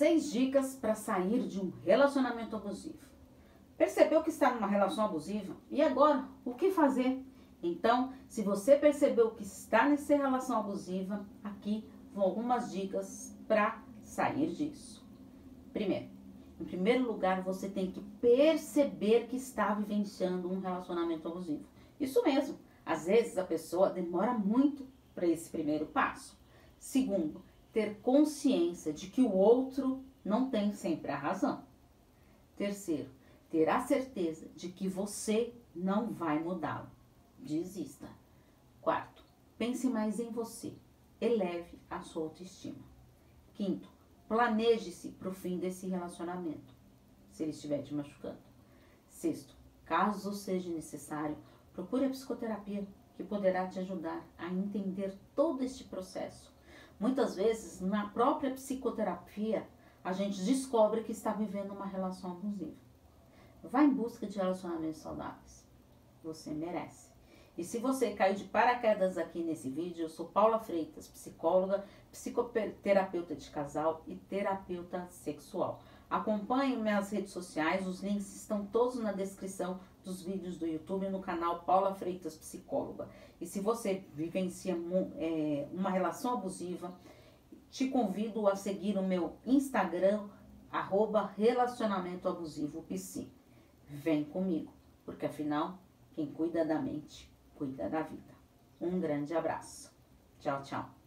Seis dicas para sair de um relacionamento abusivo. Percebeu que está numa relação abusiva? E agora, o que fazer? Então, se você percebeu que está nessa relação abusiva, aqui vão algumas dicas para sair disso. Primeiro, em primeiro lugar, você tem que perceber que está vivenciando um relacionamento abusivo. Isso mesmo, às vezes a pessoa demora muito para esse primeiro passo. Segundo, ter consciência de que o outro não tem sempre a razão. Terceiro, ter a certeza de que você não vai mudá-lo. Desista. Quarto, pense mais em você. Eleve a sua autoestima. Quinto, planeje-se para o fim desse relacionamento, se ele estiver te machucando. Sexto, caso seja necessário, procure a psicoterapia, que poderá te ajudar a entender todo este processo. Muitas vezes, na própria psicoterapia, a gente descobre que está vivendo uma relação abusiva. Vá em busca de relacionamentos saudáveis. Você merece. E se você caiu de paraquedas aqui nesse vídeo, eu sou Paula Freitas, psicóloga, psicoterapeuta de casal e terapeuta sexual. Acompanhe minhas redes sociais, os links estão todos na descrição dos vídeos do YouTube no canal Paula Freitas Psicóloga. E se você vivencia é, uma relação abusiva, te convido a seguir o meu Instagram, arroba relacionamento abusivo. Vem comigo, porque afinal, quem cuida da mente, cuida da vida. Um grande abraço. Tchau, tchau.